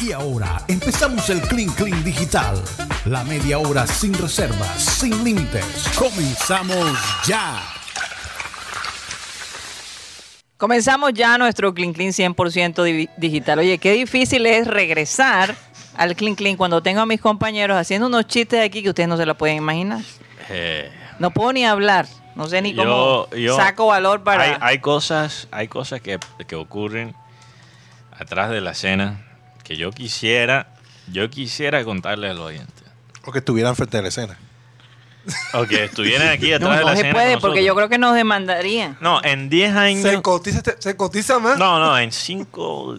Y ahora empezamos el Clean Clean Digital. La media hora sin reservas, sin límites. Comenzamos ya. Comenzamos ya nuestro Clean Clean 100% di- digital. Oye, qué difícil es regresar al Clean Clean cuando tengo a mis compañeros haciendo unos chistes aquí que ustedes no se lo pueden imaginar. Eh, No puedo ni hablar. No sé ni cómo yo- yo- saco valor para... hay, hay cosas, hay cosas que, que ocurren atrás de la escena que yo quisiera, yo quisiera contarle al oyente. O que estuvieran frente a la escena. O que estuvieran aquí no, atrás de no la se escena. puede con porque yo creo que nos demandarían. No, en 10 años. Se cotiza, este- se cotiza más. No, no, en 5,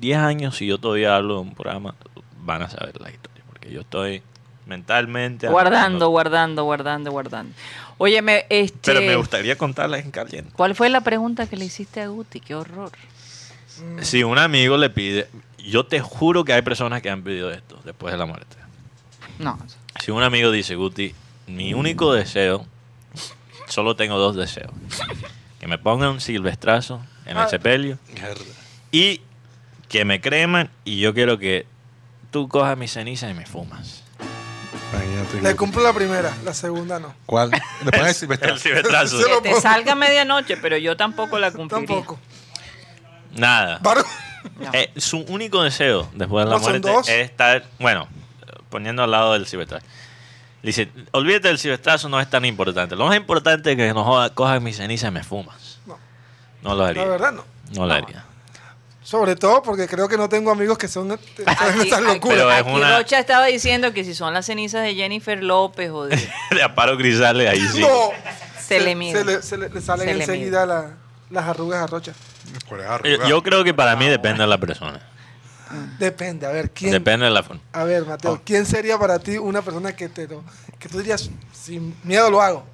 10 años, si yo todavía hablo de un programa, van a saber la historia. Porque yo estoy mentalmente. Guardando, guardando, guardando, guardando. Óyeme, este... Pero me gustaría contarla en caliente. ¿Cuál fue la pregunta que le hiciste a Guti? Qué horror. Si un amigo le pide. Yo te juro que hay personas que han pedido esto después de la muerte. No. Si un amigo dice, Guti, mi único deseo, solo tengo dos deseos. Que me pongan un silvestrazo en el Ah. sepelio y que me creman y yo quiero que tú cojas mis cenizas y me fumas. Le cumplo la primera, la segunda no. ¿Cuál? Le pones el silvestre. El silvestrazo. Que te salga a medianoche, pero yo tampoco la cumpliría. Tampoco. Nada. No. Eh, su único deseo después de la muerte dos. es estar, bueno, poniendo al lado del silvestrazo. Dice, olvídate del silvestrazo, no es tan importante. Lo más importante es que no joda- cojas mis cenizas y me fumas. No. No lo haría. La verdad no. No lo haría. Sobre todo porque creo que no tengo amigos que son aquí- locuras. Pero es una- Rocha estaba diciendo que si son las cenizas de Jennifer López o de... de Aparo Grisales, ahí sí. No. Se le mide. Se le, se le- le salen Se le enseguida la- las arrugas a Rocha. Por ahí Yo, creo que para mí depende de la persona. Depende, a ver, ¿quién? Depende de la forma. A ver, Mateo, Oh. ¿quién sería para ti una persona que te que tú dirías sin miedo lo hago?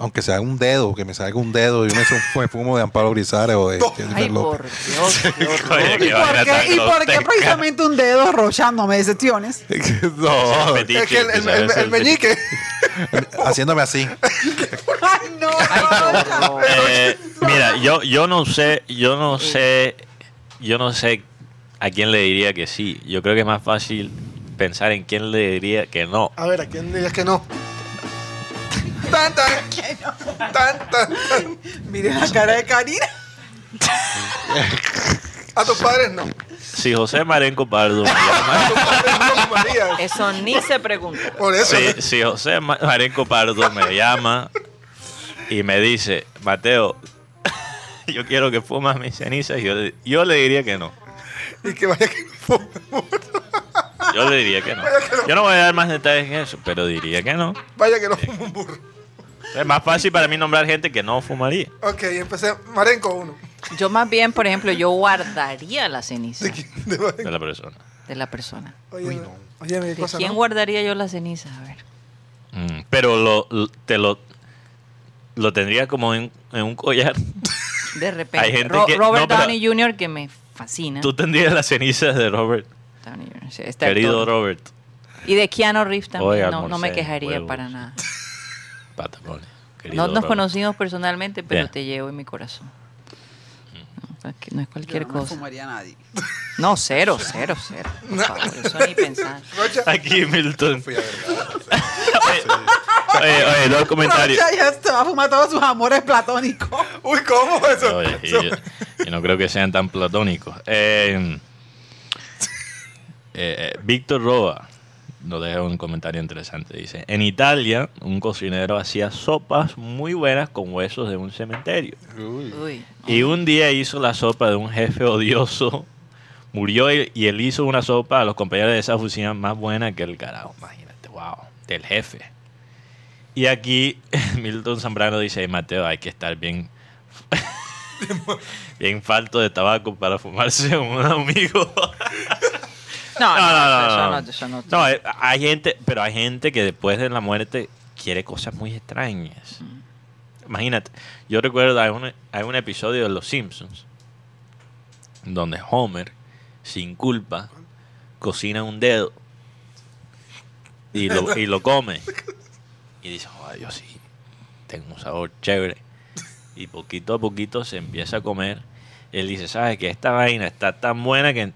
Aunque sea un dedo, que me salga un dedo y me, fu- me fumo de Amparo Grisales o de Jennifer Ay, por Dios. Oye, ¿Y por qué, ¿Y por qué precisamente un dedo, Rocha? No me decepciones. no, Es que el, el- el- el meñique. haciéndome así. Ay, no, horror. Eh, mira, yo, yo no sé, yo no sé, yo no sé a quién le diría que sí. Yo creo que es más fácil pensar en quién le diría que no. A ver, ¿a quién dirías que no? Tan, tan. Tan, tan, tan. Miren la cara de Karina. A tus padres no. Si José Marenco Pardo no. Eso ni se pregunta. Por eso. si, si José Ma- Marenco Pardo me llama y me dice, Mateo, yo quiero que fumas mis cenizas, yo, le- yo le diría que no. Y que vaya que no fume. Yo le diría que no. Yo no voy a dar más detalles en eso, pero diría que no. Vaya que no fume un burro. Es más fácil para mí nombrar gente que no fumaría. Ok, empecé. Marenco uno. Yo más bien, por ejemplo, yo guardaría la ceniza ¿De quién? De de la persona. de la persona. Oye, oye, mi ¿De cosa, quién ¿no? guardaría yo las cenizas? A ver. Mm, pero lo, lo- te lo lo tendría como en, en un collar. De repente. Hay gente Ro- que- Robert no, Downey Jr. que me fascina. Tú tendrías las cenizas de Robert, Downey Jr., sí, querido. Robert. Y de Keanu Reeves también. No, no me quejaría huevos. para nada. Querido No nos Robert. conocimos personalmente, pero te llevo en mi corazón. No, aquí no es Yo cualquier no cosa. fumaría a nadie. No, cero, cero, cero. Por favor, eso ni pensar. Aquí Milton. Fui a ver. Oye, oye, dos comentarios. Rocha ya se va a fumar todos sus amores platónicos. Uy, ¿cómo eso? Oye, y yo, y no creo que sean tan platónicos. Eh, eh, eh, Víctor Roa nos deja un comentario interesante. Dice, en Italia un cocinero hacía sopas muy buenas con huesos de un cementerio. Uy. Uy. Y un día hizo la sopa de un jefe odioso. Murió y, y él hizo una sopa a los compañeros de esa oficina más buena que el carajo. Imagínate, wow, del jefe. Y aquí Milton Zambrano dice, Mateo, hay que estar bien, bien falto de tabaco para fumarse un amigo. No, no, No, no, no, eso no. no. No, eh, hay gente, pero hay gente que después de la muerte quiere cosas muy extrañas. Imagínate, yo recuerdo hay un, hay un episodio de Los Simpsons donde Homer, sin culpa, cocina un dedo y lo, y lo come. Y dice, "Ay, yo sí, tengo un sabor chévere. Y poquito a poquito se empieza a comer. Él dice, ¿sabes que Esta vaina está tan buena que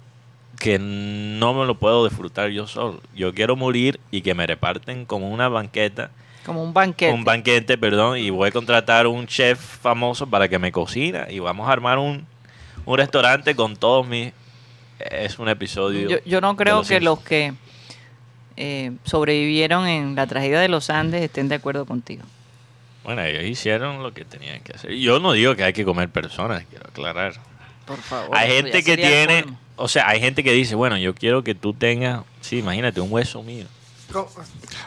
que no me lo puedo disfrutar yo solo. Yo quiero morir y que me reparten como una banqueta, Como un banquete. un banquete, perdón, y voy a contratar un chef famoso para que me cocina y vamos a armar un, un restaurante con todos mis... Es un episodio. yo, yo no creo Los que los que eh, sobrevivieron en la tragedia de los Andes estén de acuerdo contigo. Bueno, ellos hicieron lo que tenían que hacer. Yo no digo que hay que comer personas, quiero aclarar. Por favor. hay gente que tiene, o sea, hay gente que dice, bueno, yo quiero que tú tengas, sí, imagínate, un hueso mío. Co-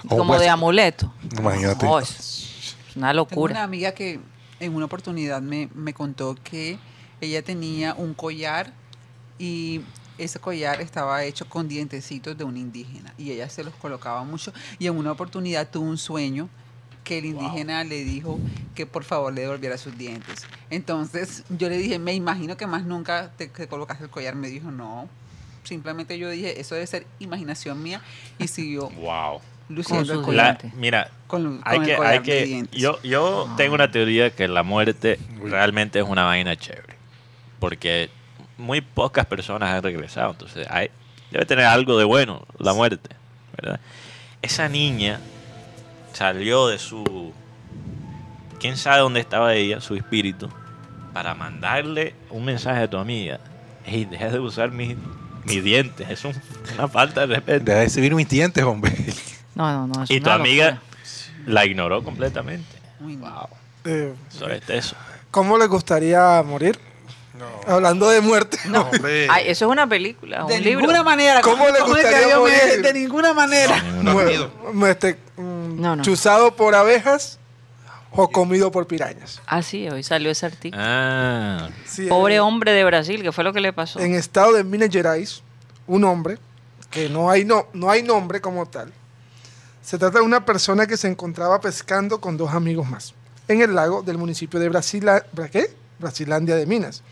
Como de amuleto. Imagínate. Es una Tengo una locura. amiga que en una oportunidad me, me contó que ella tenía un collar y ese collar estaba hecho con dientecitos de un indígena y ella se los colocaba mucho y en una oportunidad tuvo un sueño que el indígena le dijo que por favor le devolviera sus dientes. Entonces yo le dije, me imagino que más nunca te, te colocas el collar. Me dijo, no. Simplemente yo dije, eso debe ser imaginación mía y siguió Wow. luciendo el collar. mira, Con, hay con el que, collar hay de que, dientes. yo, yo tengo una teoría que la muerte realmente es una vaina chévere, porque muy pocas personas han regresado, entonces hay, debe tener algo de bueno la muerte, ¿verdad? Esa niña salió de su, quién sabe dónde estaba ella, su espíritu, para mandarle un mensaje a tu amiga, hey, deja de usar mis, mis dientes, es un- una falta de respeto. Deja de exhibir mis dientes, hombre. No, no, no. es Y tu amiga locura. la ignoró completamente. Uy, no. eh, Eso es eso. ¿Cómo les gustaría morir? Hablando de muerte. No, hombre. Ay, eso es una película, De un libro. ninguna manera. ¿Cómo le es que gustaría morir? De ninguna manera. Este, mm, No, no. ¿Chuzado por abejas o comido por pirañas? Ah, sí, hoy salió ese artículo. Ah, Sí, Pobre en- hombre de Brasil, ¿qué fue lo que le pasó? En estado de Minas Gerais, un hombre, que no hay, no, no hay nombre como tal, se trata de una persona que se encontraba pescando con dos amigos más en el lago del municipio de Brasila, ¿Bra- ¿qué? Brasilandia de Minas,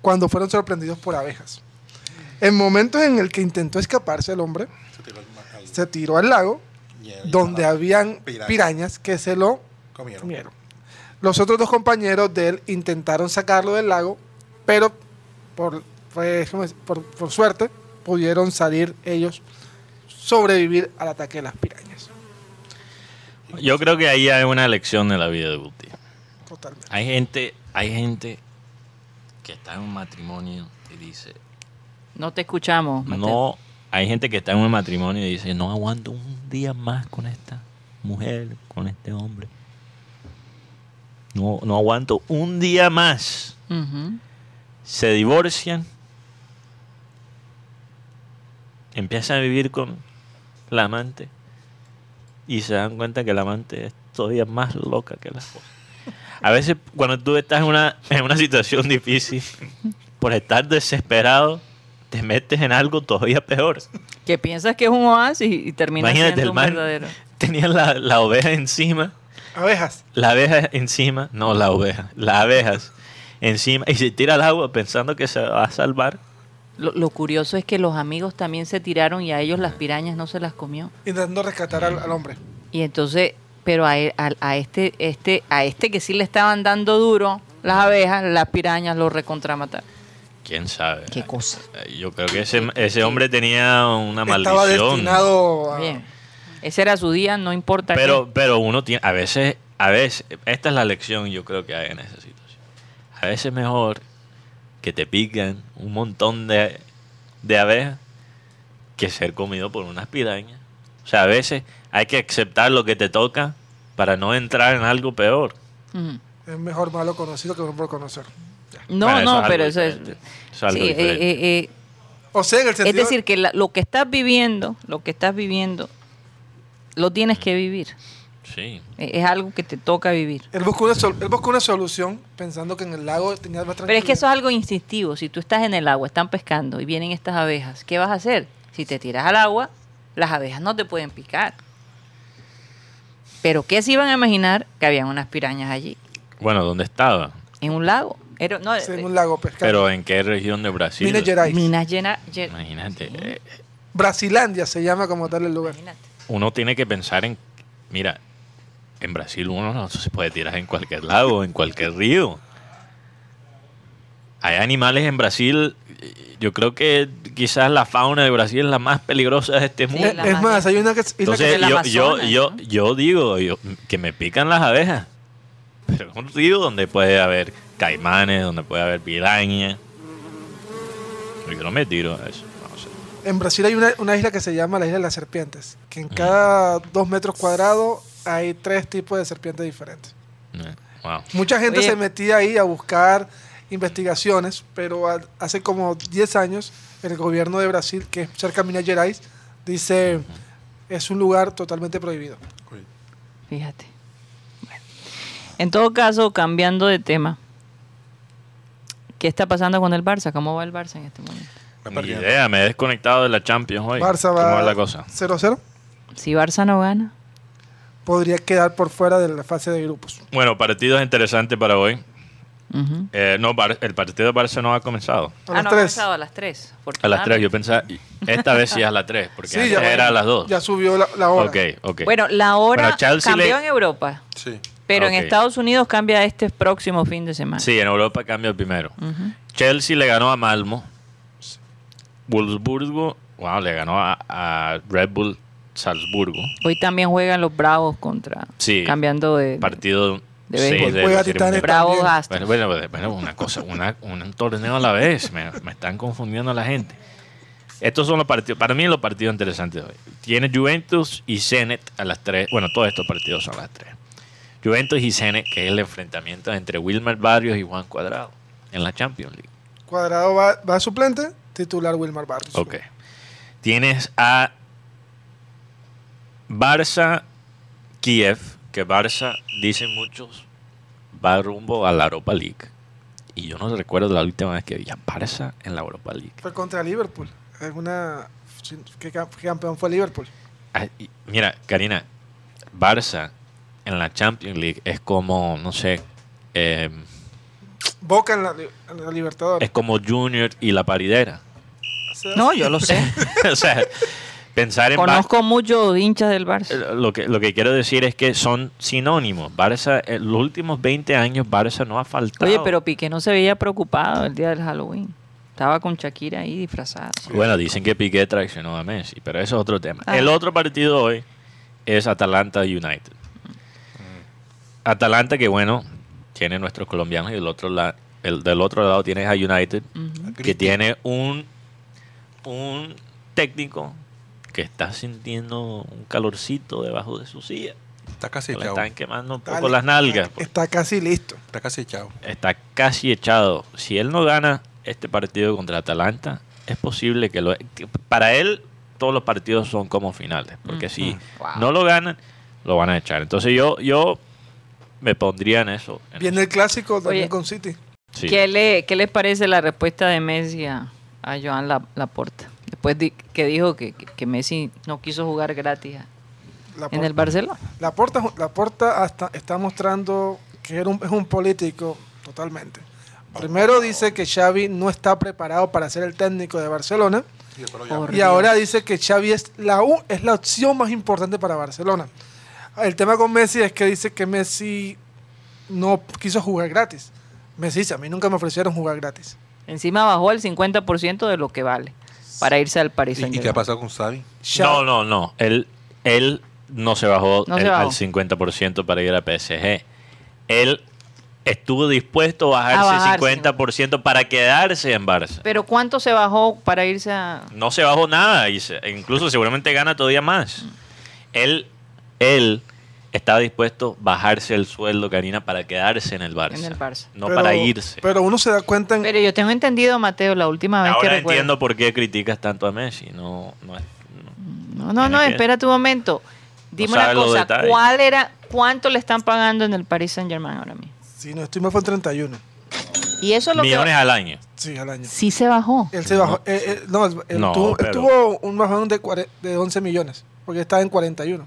cuando fueron sorprendidos por abejas. En momentos en el que intentó escaparse el hombre, se tiró al lago donde habían Pirañas. pirañas que se lo Comieron. comieron. Los otros dos compañeros de él intentaron sacarlo del lago, pero por, pues, por, por suerte pudieron salir ellos, sobrevivir al ataque de las pirañas. yo creo que ahí hay una lección de la vida de Guti. Totalmente. Hay gente, hay gente que está en un matrimonio y dice, No te escuchamos. Mateo. no, hay gente que está en un matrimonio y dice, no aguanto un día más con esta mujer, con este hombre. No, no aguanto un día más. Se divorcian, empiezan a vivir con la amante y se dan cuenta que la amante es todavía más loca que la esposa. A veces cuando tú estás en una, en una situación difícil, por estar desesperado, te metes en algo todavía peor. Que piensas que es un oasis y termina Imagínate, siendo el un man verdadero. tenía la, la oveja encima, Abejas. la abeja encima, no la oveja, las abejas encima y se tira al agua pensando que se va a salvar. Lo, lo curioso es que los amigos también se tiraron y a ellos las pirañas no se las comió. Intentando rescatar al, al hombre. Y entonces, pero a, él- a, a este, este, a este que sí le estaban dando duro, las abejas, las pirañas lo recontramataron. ¿Quién sabe? Qué cosa. Yo creo que ese, ese hombre tenía una Estaba maldición. destinado a... Bien. Ese era su día, no importa Pero, pero uno tiene, a veces, a veces, esta es la lección yo creo que hay en esa situación. A veces es mejor que te pican un montón de, de abejas que ser comido por unas pirañas. O sea, a veces hay que aceptar lo que te toca para no entrar en algo peor. Es mejor malo conocido que no por conocer. No, Bueno, eso no, es pero eso es... es algo Sí, eh, eh, eh, O sea, en el es sentido... decir, que la- lo que estás viviendo, lo que estás viviendo, lo tienes que vivir. Sí. Eh, Es algo que te toca vivir. Él buscó, una sol- él buscó una solución pensando que en el lago tenía más Pero es que eso es algo instintivo. Si tú estás en el agua, están pescando y vienen estas abejas, ¿qué vas a hacer? Si te tiras al agua, las abejas no te pueden picar. Pero ¿qué se iban a imaginar? Que habían unas pirañas allí, Bueno, ¿dónde estaba? en un lago. Era, no, Sí, en eh, un lago pescado. Pero ¿en qué región de Brasil? Minas Gerais. minas lle- Imagínate. eh, Brasilandia se llama como tal el lugar. imagínate. uno tiene que pensar en, mira, en Brasil uno no se puede tirar en cualquier lago, en cualquier río. Hay animales en Brasil. Yo creo que quizás la fauna de Brasil es la más peligrosa de este Sí, mundo. Es, es más hay una que, que Entonces yo, yo, Amazonas, yo, ¿no? yo digo yo- que me pican las abejas. Pero es un río donde puede haber caimanes, donde puede haber pirañas. Yo no me tiro a eso. no sé. En Brasil hay una, una isla que se llama la isla de las serpientes, que en cada dos metros cuadrados hay tres tipos de serpientes diferentes. Eh, Wow. Mucha gente Oye. se metía ahí a buscar investigaciones, pero a- hace como 10 años el gobierno de Brasil, que es cerca de Minas Gerais, dice es un lugar totalmente prohibido. Fíjate. Bueno. En todo caso, cambiando de tema, ¿qué está pasando con el Barça? ¿Cómo va el Barça en este momento? Me Ni idea, me he desconectado de la Champions hoy. Barça ¿Cómo va va la cosa? 0-0, Si Barça no gana, podría quedar por fuera de la fase de grupos. Bueno, partidos interesantes para hoy. Eh, no, el partido de Barça no ha comenzado. A ah, las no, ha 3. comenzado a las 3. A las 3, yo pensaba, esta vez sí es a las 3, porque Sí, antes ya- era a las 2. Ya subió la, la hora. Ok, ok. Bueno, la hora Bueno, cambió le- en Europa, Sí. pero en Estados Unidos cambia este próximo fin de semana. Sí, en Europa cambia el primero. Chelsea le ganó a Malmo. Wolfsburgo, wow, le ganó a, a Red Bull Salzburgo. Hoy también juegan los Bravos contra. Sí. Cambiando de. Partido de 6 béisbol. de Juega Titanes. Bravos. Astros. Bueno, bueno, bueno, una cosa, una- un torneo a la vez. Me, me están confundiendo a la gente. Estos son los partidos, para mí los partidos interesantes de hoy. Tiene Juventus y Zenit a las 3. Bueno, todos estos partidos son a las 3. Juventus y Zenit, que es el enfrentamiento entre Wilmer Barrios y Juan Cuadrado en la Champions League. Cuadrado va, va a suplente, titular Wilmar Barrios. Ok. Tienes a Barça Kiev, que Barça, dicen muchos, va rumbo a la Europa League. Y yo no recuerdo la última vez que vi a Barça en la Europa League. Fue contra Liverpool. Es una, ¿qué, ca- qué campeón fue Liverpool? Ah, y Mira, Karina, Barça en la Champions League es como, no sé, eh, Boca en la, en la Libertadores. es como Junior y la paridera. O sea, No, yo lo sé. o sea, pensar en Bar- Conozco muchos hinchas del Barça. Eh, Lo que, lo que quiero decir es que son sinónimos. Barça, en los últimos 20 años, Barça no ha faltado. Oye, pero Piqué no se veía preocupado el día del Halloween. Estaba con Shakira ahí disfrazada. Bueno, dicen que Piqué traicionó a Messi, pero eso es otro tema. Ah. El otro partido hoy es Atalanta United. Atalanta, que bueno, tiene nuestros colombianos y el otro la- el, del otro lado tienes a United, que tiene un, un técnico que está sintiendo un calorcito debajo de su silla. Está casi Le echado. están quemando un poco Dale. las nalgas. Está casi listo. Está casi echado. está casi echado. Si él no gana este partido contra Atalanta, es posible que lo... que para él, todos los partidos son como finales. Porque si Wow. no lo ganan, lo van a echar. Entonces yo, yo me pondría en eso. en Viene el clásico también Oye. con City. Sí. ¿Qué, le, ¿Qué les parece la respuesta de Messi a, a Joan La- Laporta? Después di- que dijo que, que- Messi no quiso jugar gratis en el Barcelona. La porta, la porta hasta está mostrando que era un- es un político totalmente. Primero dice que Xavi no está preparado para ser el técnico de Barcelona Sí, y ahora dice que Xavi es la u- es la opción más importante para Barcelona. El tema con Messi es que dice que Messi no quiso jugar gratis. Messi dice, a mí nunca me ofrecieron jugar gratis. Encima bajó el 50% de lo que vale para irse al Paris ¿Y, qué ha pasado con Xavi? No, no, no. Él, él no se bajó, No se bajó. al 50% para ir a PSG. Él estuvo dispuesto a bajarse, A bajarse. el 50% para quedarse en Barça. Pero ¿cuánto se bajó para irse a...? no se bajó nada y se- incluso seguramente gana todavía más. Él, él estaba dispuesto a bajarse el sueldo, Karina, para quedarse en el Barça. En el Barça. No pero- para irse. Pero uno se da cuenta en, Pero yo tengo entendido, Mateo, la última vez que Ahora recuerdo- entiendo por qué criticas tanto a Messi. No, no es- no. No, no, no, que- espérate un momento. Dime una sabe los cosa. ¿cuál era, cuánto le están pagando en el Paris Saint Germain ahora mismo? si no estoy fue en 31. Y eso es lo Millones que al año. Sí, al año. sí se bajó. Él se bajó. eh, eh, no, él, él No, tuvo, él pero- tuvo un bajón de, de 11 millones. Porque estaba en 41.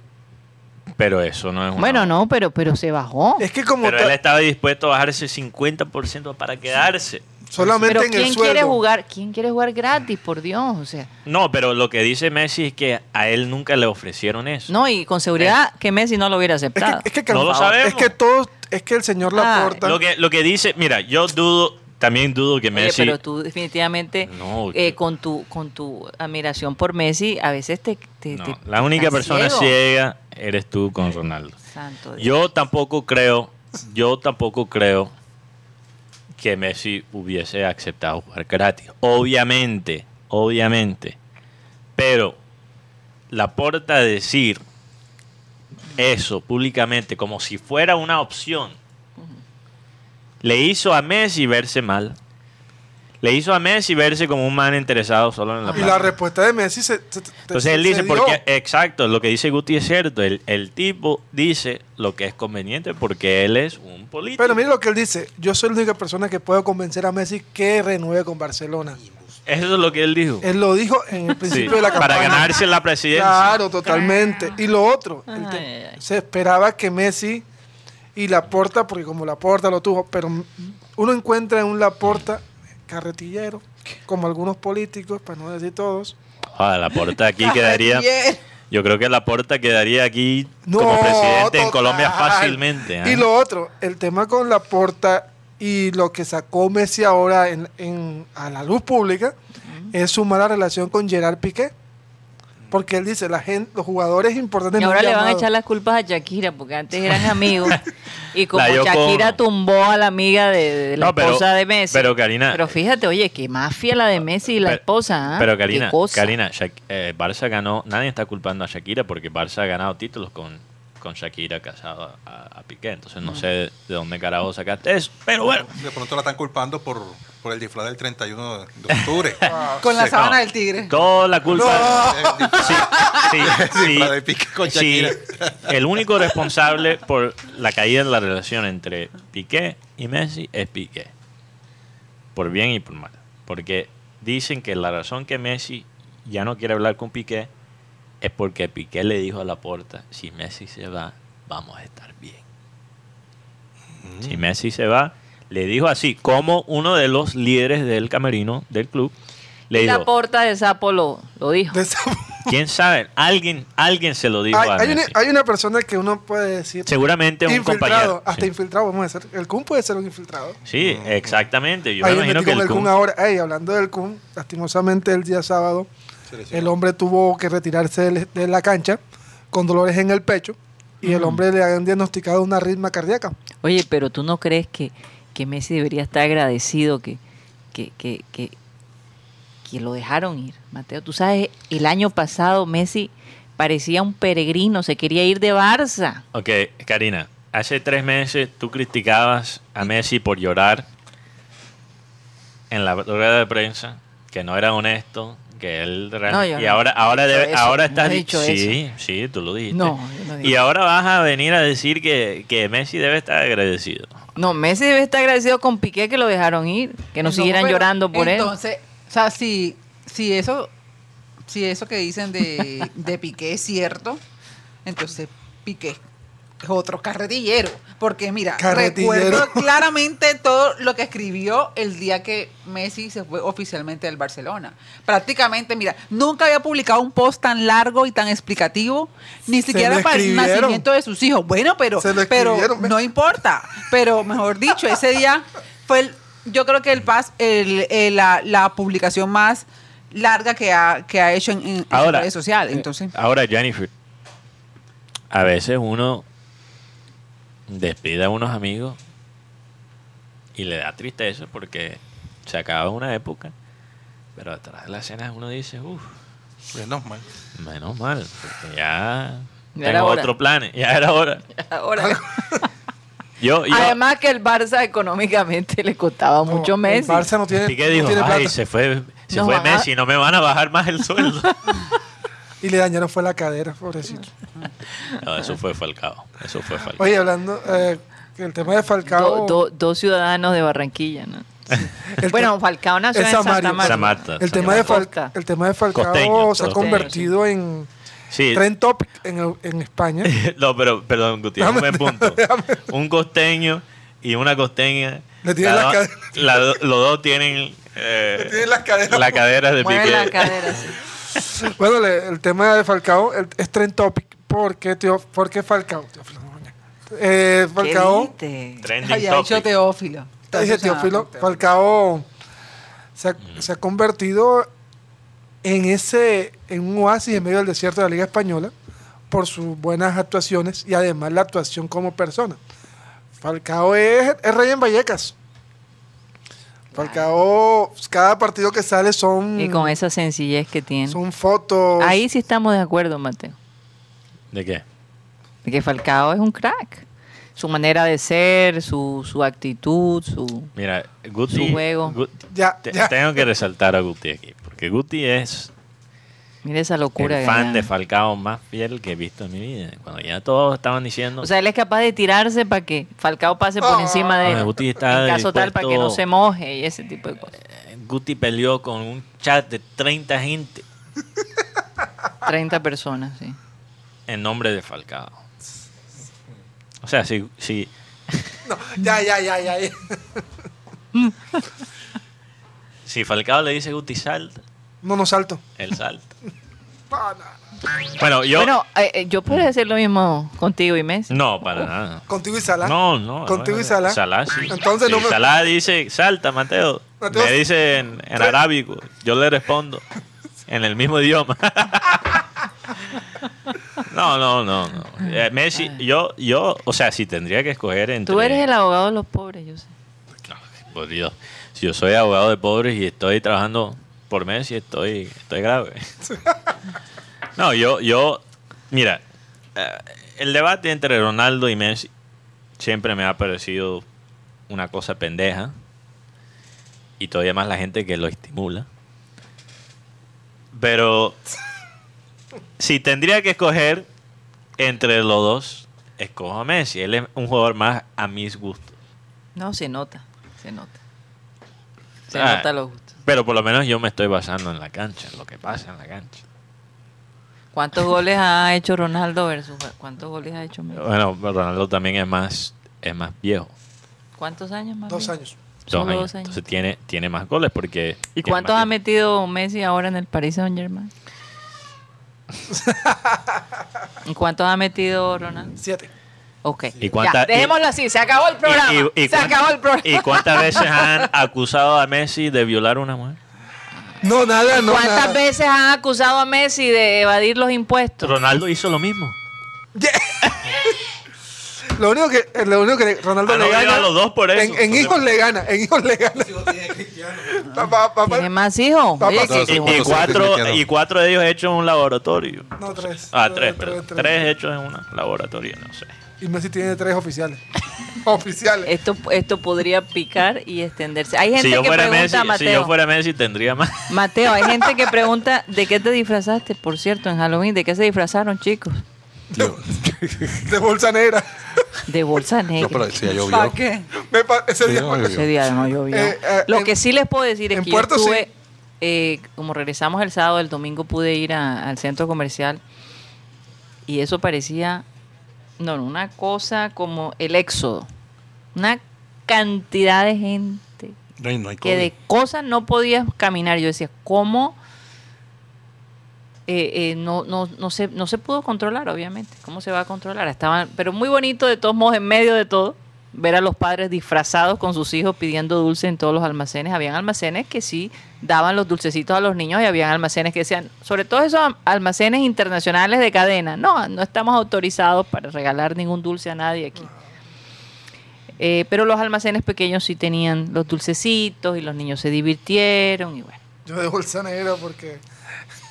Pero eso no es una- Bueno, no, pero pero se bajó. Es que como Pero ta- él estaba dispuesto a bajarse 50% para quedarse. solamente Pero en el quién sueldo. quiere jugar, quién quiere jugar gratis, por Dios, o sea. No, pero lo que dice Messi es que a él nunca le ofrecieron eso. No, y con seguridad que Messi no lo hubiera Es que, aceptado. es que, No lo sabemos. Es que todos, es que el señor Ah, Laporta. Lo que, lo que dice, mira, yo dudo también dudo que Oye, Messi. pero tú definitivamente No, eh, con tu con tu admiración por Messi a veces te, te- no, te- la única persona ciego. ciega eres tú con Ronaldo. Santo Dios. Yo tampoco creo, yo tampoco creo que Messi hubiese aceptado jugar gratis. Obviamente, obviamente. Pero la porta decir eso públicamente como si fuera una opción le hizo a Messi verse mal. Le hizo a Messi verse como un man interesado solo en la Y plata. la respuesta de Messi se. se- se- Entonces él se dice, dio. porque, exacto, lo que dice Guti es cierto, el, el tipo dice lo que es conveniente porque él es un político. Pero mire lo que él dice. Yo soy la única persona que puedo convencer a Messi que renueve con Barcelona. Eso es lo que él dijo. Él lo dijo en el Sí, principio de la campaña. para ganarse la presidencia. Claro, totalmente. Y lo otro, el te- Ay, ay, ay. se esperaba que Messi y Laporta, porque como Laporta lo tuvo, pero uno encuentra en un Laporta carretillero, como algunos políticos, para no decir todos. Ah, la porta aquí quedaría. Yo creo que la porta quedaría aquí No, como presidente en. Colombia fácilmente. ¿ah? Y lo otro, el tema con Laporta y lo que sacó Messi ahora en, en- a la luz pública es su mala relación con Gerard Piqué. Porque él dice, la gente, los jugadores importantes Y ahora le van a echar las culpas a Shakira, porque antes eran amigos. y como Shakira tumbó a la amiga de, de la No, pero- esposa de Messi. pero, Karina- Pero fíjate, oye, qué mafia la de Messi y la Pero- esposa. ¿ah? Pero Qué Karina. Karina Shak- eh, Barça ganó, nadie está culpando a Shakira porque Barça ha ganado títulos con, con Shakira casado a, a Piqué. Entonces no sé de dónde carajo sacaste eso. Pero bueno, De pronto la están culpando por, por el disfraz del 31 de de octubre. Con la sábana no. del tigre. toda la culpa. Sí, sí, de Piqué con Sí, Shakira. el único responsable por la caída de la relación entre Piqué y Messi es Piqué. Por bien y por mal. Porque dicen que la razón que Messi ya no quiere hablar con Piqué es porque Piqué le dijo a la puerta, si Messi se va, vamos a estar bien. Si Messi se va, le dijo así, como uno de los líderes del camerino del club, le Y la dijo, porta de sapo lo, lo dijo. De ¿quién sabe? Alguien, alguien se lo dijo hay, a hay una, hay una persona que uno puede decir. Seguramente un infiltrado, compañero. hasta Sí. infiltrado, vamos a decir. El Kun puede ser un infiltrado. Sí, exactamente. Yo Ahí me imagino que el Kun ahora. Hablando del Kun, lastimosamente el día sábado. El hombre tuvo que retirarse de la cancha con dolores en el pecho y el hombre le han diagnosticado una arritmia cardíaca. Oye, pero tú no crees que, que Messi debería estar agradecido que, que, que, que, que lo dejaron ir, Mateo. Tú sabes, el año pasado Messi parecía un peregrino, se quería ir de Barça. Ok, Karina, hace tres meses tú criticabas a Messi por llorar en la rueda de prensa, que no era honesto, que él No, y no ahora ahora debe, ahora no estás dicho sí, sí, tú lo dijiste. No, yo no digo y eso. ahora vas a venir a decir que, que Messi debe estar agradecido. No, Messi debe estar agradecido con Piqué que lo dejaron ir, que no, siguieran pero llorando por él. Entonces, o sea, si, si eso, si eso que dicen de, de Piqué es cierto, entonces Piqué otro carretillero. Porque mira, Carretillero. recuerdo claramente todo lo que escribió el día que Messi se fue oficialmente del Barcelona. Prácticamente, mira, nunca había publicado un post tan largo y tan explicativo, ni Se siquiera para el nacimiento de sus hijos. Bueno, pero, pero no importa. Pero mejor dicho, ese día fue el, yo creo que el pas, el, el- la, la publicación más larga que ha, que ha hecho en, en, en Ahora, redes sociales. eh, Entonces, ahora Jennifer, a veces uno despide a unos amigos y le da tristeza porque se acaba una época, pero detrás de la escena uno dice, uff, Menos mal. menos mal, porque ya tengo otro plan, ya era hora. Yo, yo, además que el Barça económicamente le costaba mucho Messi. El Barça no tiene, Piqué no dijo, tiene ay, plata. se fue, se fue Messi, no me van a bajar más el sueldo. Y le dañaron fue la cadera, pobrecito. No, eso fue Falcao, eso fue Falcao. Oye, hablando, eh, el tema de Falcao. Do- do- dos ciudadanos de Barranquilla, ¿no? el bueno, Falcao nació en Santa. Marta. Samantha, el, tema de Fal- Costa. el tema de Falcao Costeño, se ha convertido en Sí, trend topic en, en España. No, pero, perdón, Guti, un buen punto. déjame. Un costeño y una costeña. Le tienen la las caderas. la do- los dos tienen. eh, Le tienen las caderas. La cadera de Mueve Piqué. la cadera, sí. Bueno, le- el tema de Falcao el- es trend topic. ¿Por qué, tío? ¿Por qué Falcao? Teófilo, no, ya. Eh, ¿Qué Falcao, había topic. Teófilo. dije llama Teófilo. Falcao se ha, se ha convertido en ese en un oasis en medio del desierto de la Liga Española por sus buenas actuaciones y además la actuación como persona. Falcao es, es rey en Vallecas. Falcao, cada partido que sale son, Y con esa sencillez que tiene. son fotos. Ahí sí estamos de acuerdo, Mateo. ¿De qué? De que Falcao es un crack. Su manera de ser, su, su actitud, su... Mira, Guti. Su juego. Ya, te- ya. Tengo que resaltar a Guti aquí. Porque Guti es Mira esa locura. el fan de Falcao más fiel que he visto en mi vida. Cuando ya todos estaban diciendo. O sea, él es capaz de tirarse para que Falcao pase por Ah. encima de él. Guti está en caso tal, para que no se moje y ese tipo de cosas. Guti peleó con un chat de 30 gente 30 personas, sí. en nombre de Falcao. O sea, si, si, No, ya, ya, ya, ya. ya. si Falcao le dice Guti salta, No, no salto. salta. No, no. Bueno, yo. Bueno, eh, eh, yo podría hacer lo mismo contigo y Messi. no, para nada. Contigo y Salah. No, no. Contigo no, y Salah. Salah sí. Entonces no me- Salah dice, salta, Mateo. Mateo- Me dice en, en arábico. Yo le respondo en el mismo idioma. no, no, no. no. Eh, Messi, yo, yo, o sea, si tendría que escoger entre. Tú eres el abogado de los pobres, yo sé. No, por Dios. Si yo soy abogado de pobres y estoy trabajando por Messi, estoy, estoy grave. no, yo, yo, mira, eh, el debate entre Ronaldo y Messi siempre me ha parecido una cosa pendeja. Y todavía más la gente que lo estimula. Pero si tendría que escoger entre los dos, escojo a Messi. Él es un jugador más a mis gustos. No, se nota, se nota. Se Ah. nota los gustos. Pero por lo menos yo me estoy basando en la cancha, en lo que pasa en la cancha. ¿Cuántos goles ha hecho Ronaldo versus cuántos goles ha hecho Messi? Bueno, Ronaldo también es más, es más viejo. ¿Cuántos años más? Dos años. Dos años. dos años. Entonces tiene, tiene más goles porque... ¿Y cuántos ha metido Messi ahora en el Paris Saint Germain? ¿Y cuántos ha metido Ronaldo? Siete. Ok. ¿Y cuánta- Ya, dejémoslo así, se acabó el programa. ¿Y, y- y se acabó el programa. ¿Y cuántas veces han acusado a Messi de violar a una mujer? No, nada, no. ¿Cuántas nada. veces han acusado a Messi de evadir los impuestos? Ronaldo hizo lo mismo. Lo único que, lo único que Ronaldo Ah, le gana. los dos por eso. En, en hijos le gana, en hijos le gana. Papá, papá, ¿Tiene más hijos? Papá, Y, Cuatro y cuatro de ellos hechos en un laboratorio. No, tres. Ah, tres, perdón. tres, Tres hechos en un laboratorio, no sé. Y Messi tiene tres oficiales. oficiales. esto, esto podría picar y extenderse. Hay gente Si yo, que fuera pregunta, Messi, si yo fuera Messi, tendría más. Mateo, hay gente que pregunta, ¿de qué te disfrazaste? Por cierto, en Halloween, ¿de qué se disfrazaron, chicos? De bolsa negra. De bolsa negra. No, pero ese llovió. ¿Para qué? Me pa- ese Sí, día- no, Ese día no llovió. Eh, eh, Lo en- que sí les puedo decir es en que Puerto yo estuve, sí. eh, como regresamos el sábado, el domingo pude ir a- al centro comercial y eso parecía, no, no, una cosa como el éxodo. Una cantidad de gente No hay, no hay que de cosas no podías caminar. Yo decía, ¿cómo? Eh, eh, no, no, no, se, no se pudo controlar, obviamente. ¿Cómo se va a controlar? Estaban, pero muy bonito de todos modos, en medio de todo, ver a los padres disfrazados con sus hijos pidiendo dulce en todos los almacenes. Habían almacenes que sí daban los dulcecitos a los niños y habían almacenes que decían, sobre todo esos almacenes internacionales de cadena, no, no estamos autorizados para regalar ningún dulce a nadie aquí. Eh, pero los almacenes pequeños sí tenían los dulcecitos y los niños se divirtieron y bueno. Yo de bolsa negra porque.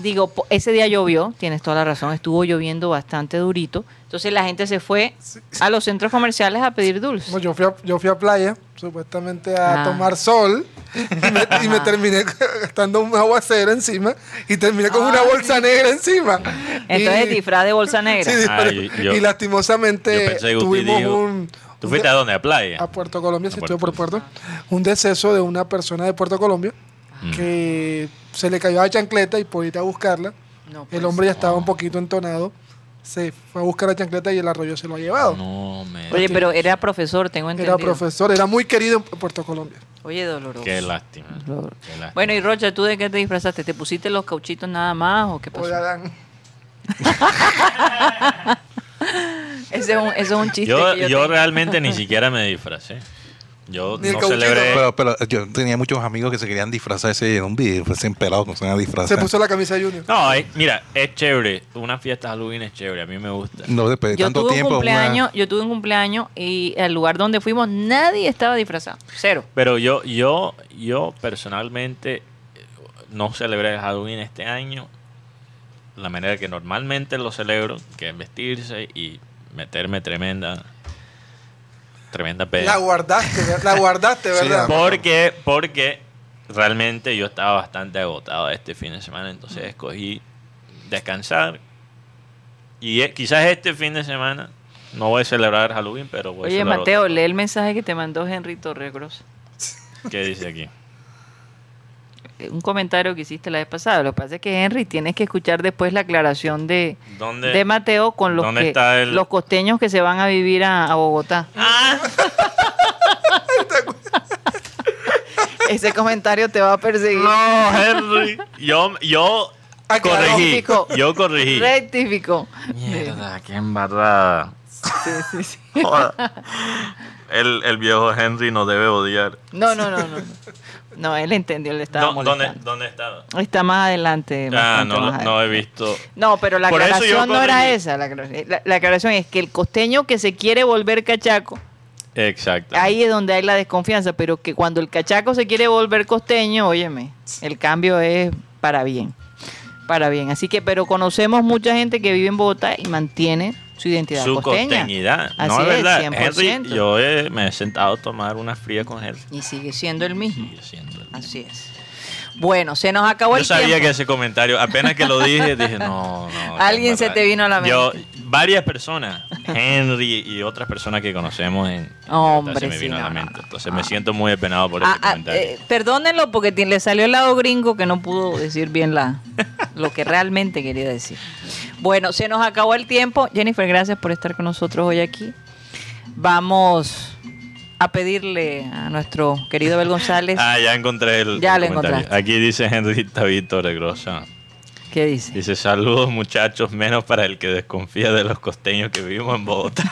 Digo, po- ese día llovió, tienes toda la razón, estuvo lloviendo bastante durito. Entonces la gente se fue a los centros comerciales a pedir dulces. yo, fui a, yo fui a playa, supuestamente a Ah. tomar sol. Y me, y me terminé gastando un aguacero encima. Y terminé con una bolsa negra encima. Entonces Y- disfraz de bolsa negra. Sí, Ah, yo- yo- y lastimosamente tuvimos dijo- un. ¿Tú fuiste a dónde? ¿A playa? a Puerto Colombia, A estuve Puerto por Puerto, un deceso de una persona de Puerto Colombia Mm. que se le cayó la chancleta y por ir a buscarla, No, el pues. hombre ya estaba un poquito entonado, se fue a buscar la chancleta y el arroyo se lo ha llevado. No, me... Oye, pero era profesor, tengo entendido. Era profesor, era muy querido en Puerto Colombia. Oye, doloroso. Qué lástima. Dolor- Qué lástima. Bueno, y Rocha, ¿tú de qué te disfrazaste? ¿Te pusiste los cauchitos nada más o qué pasó? Oye, Adán, Ese es un, ese es un chiste yo que yo yo tengo. realmente ni siquiera me disfracé. Yo Ni el no cauchito. celebré. Pero, pero yo tenía muchos amigos que se querían disfrazar ese en un video, pues pelados no se van a disfrazar. Se puso la camisa Junior. No, eh, mira, es chévere. Una fiesta de Halloween es chévere. A mí me gusta. No, después de Yo tanto tuve un tiempo. una- cumpleaños, yo tuve un cumpleaños y al lugar donde fuimos nadie estaba disfrazado. Cero. Pero yo, yo, yo personalmente eh, no celebré el Halloween este año. La manera que normalmente lo celebro, que es vestirse y meterme tremenda, tremenda La peda. guardaste, ¿ver- la guardaste, ¿verdad? Porque, porque realmente yo estaba bastante agotado este fin de semana, entonces escogí descansar. Y eh, quizás este fin de semana no voy a celebrar Halloween, pero voy a Oye, celebrar Mateo, lee el mensaje que te mandó Henry Torregros. ¿Qué dice aquí? Un comentario que hiciste la vez pasada. Lo que pasa es que Henry tienes que escuchar después la aclaración de, de Mateo con los ¿Dónde que está el- los costeños que se van a vivir a, a Bogotá. Ese comentario te va a perseguir. No, Henry. Yo, yo Aclaró. corregí. Yo corregí. Rectificó. Mierda, qué embarrada. Sí, sí, sí. El, el viejo Henry nos debe odiar. No, no, no, no. No, él entendió, le estaba No, ¿dónde. ¿Dónde estaba? Está más adelante. Ah, no, más no, adelante. no he visto. No, pero la Por aclaración no era esa. La, la- la aclaración es que el costeño que se quiere volver cachaco, Exacto. ahí es donde hay la desconfianza, pero que cuando el cachaco se quiere volver costeño, óyeme, el cambio es para bien. Para bien. Así que, pero conocemos mucha gente que vive en Bogotá y mantiene su identidad Su costeña. costeñidad. Así no, es verdad. 100%. Henry, yo he- me he sentado a tomar una fría con Henry. Y sigue siendo el mismo. Sigue siendo el- Así es. Bueno, se nos acabó Yo el sabía tiempo. que ese comentario, apenas que lo dije, dije, no, no. Alguien se te vino a la Yo, mente. varias personas, Henry y otras personas que conocemos en. Hombre, se me sí, vino a no, la no, mente. no. Entonces me siento muy apenado por Ah, ese ah, comentario. eh, perdónenlo porque le salió el lado gringo que no pudo decir bien la, lo que realmente quería decir. Bueno, se nos acabó el tiempo. Jennifer, gracias por estar con nosotros hoy aquí. Vamos a pedirle a nuestro querido Abel González. Ah, ya encontré el. Ya el lo comentario. encontraste. Aquí dice Henry David Torregrosa. ¿Qué dice? Dice, saludos muchachos, menos para el que desconfía de los costeños que vivimos en Bogotá.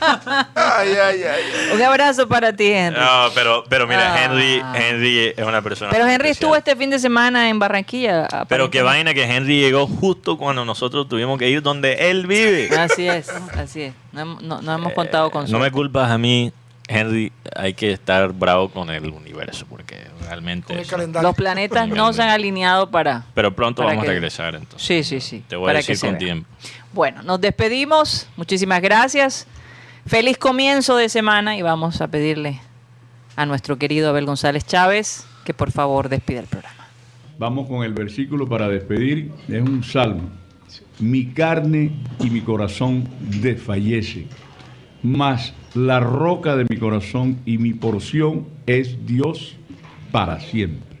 Ay, ay, ay. ay. Un abrazo para ti, Henry. no, pero, pero mira, Ah. Henry, Henry es una persona Pero Henry especial. estuvo este fin de semana en Barranquilla. Pero qué vaina que Henry llegó justo cuando nosotros tuvimos que ir donde él vive. Así es, así es. No, hemos- no- no hemos contado con Eh, no me culpas a mí, Henry. Hay que estar bravo con el universo porque realmente. Con el eso- calendario. Los planetas no se han alineado para... Pero pronto Para vamos que- a regresar entonces. Sí, sí, sí. Te voy para a que decir con vea. tiempo. Bueno, nos despedimos. Muchísimas gracias. Feliz comienzo de semana y vamos a pedirle a nuestro querido Abel González Chávez que por favor despida el programa. Vamos con el versículo para despedir. Es un salmo. Mi carne y mi corazón desfallecen, mas la roca de mi corazón y mi porción es Dios para siempre.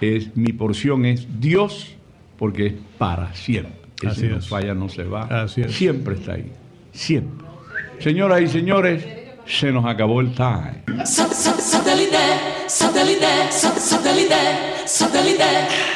Es, mi porción es Dios porque es para siempre. Ese Así no es. falla, no se va. Así es. Siempre está ahí. Siempre. Señoras y señores, se nos acabó el time. Satellite, satellite, satellite, satellite.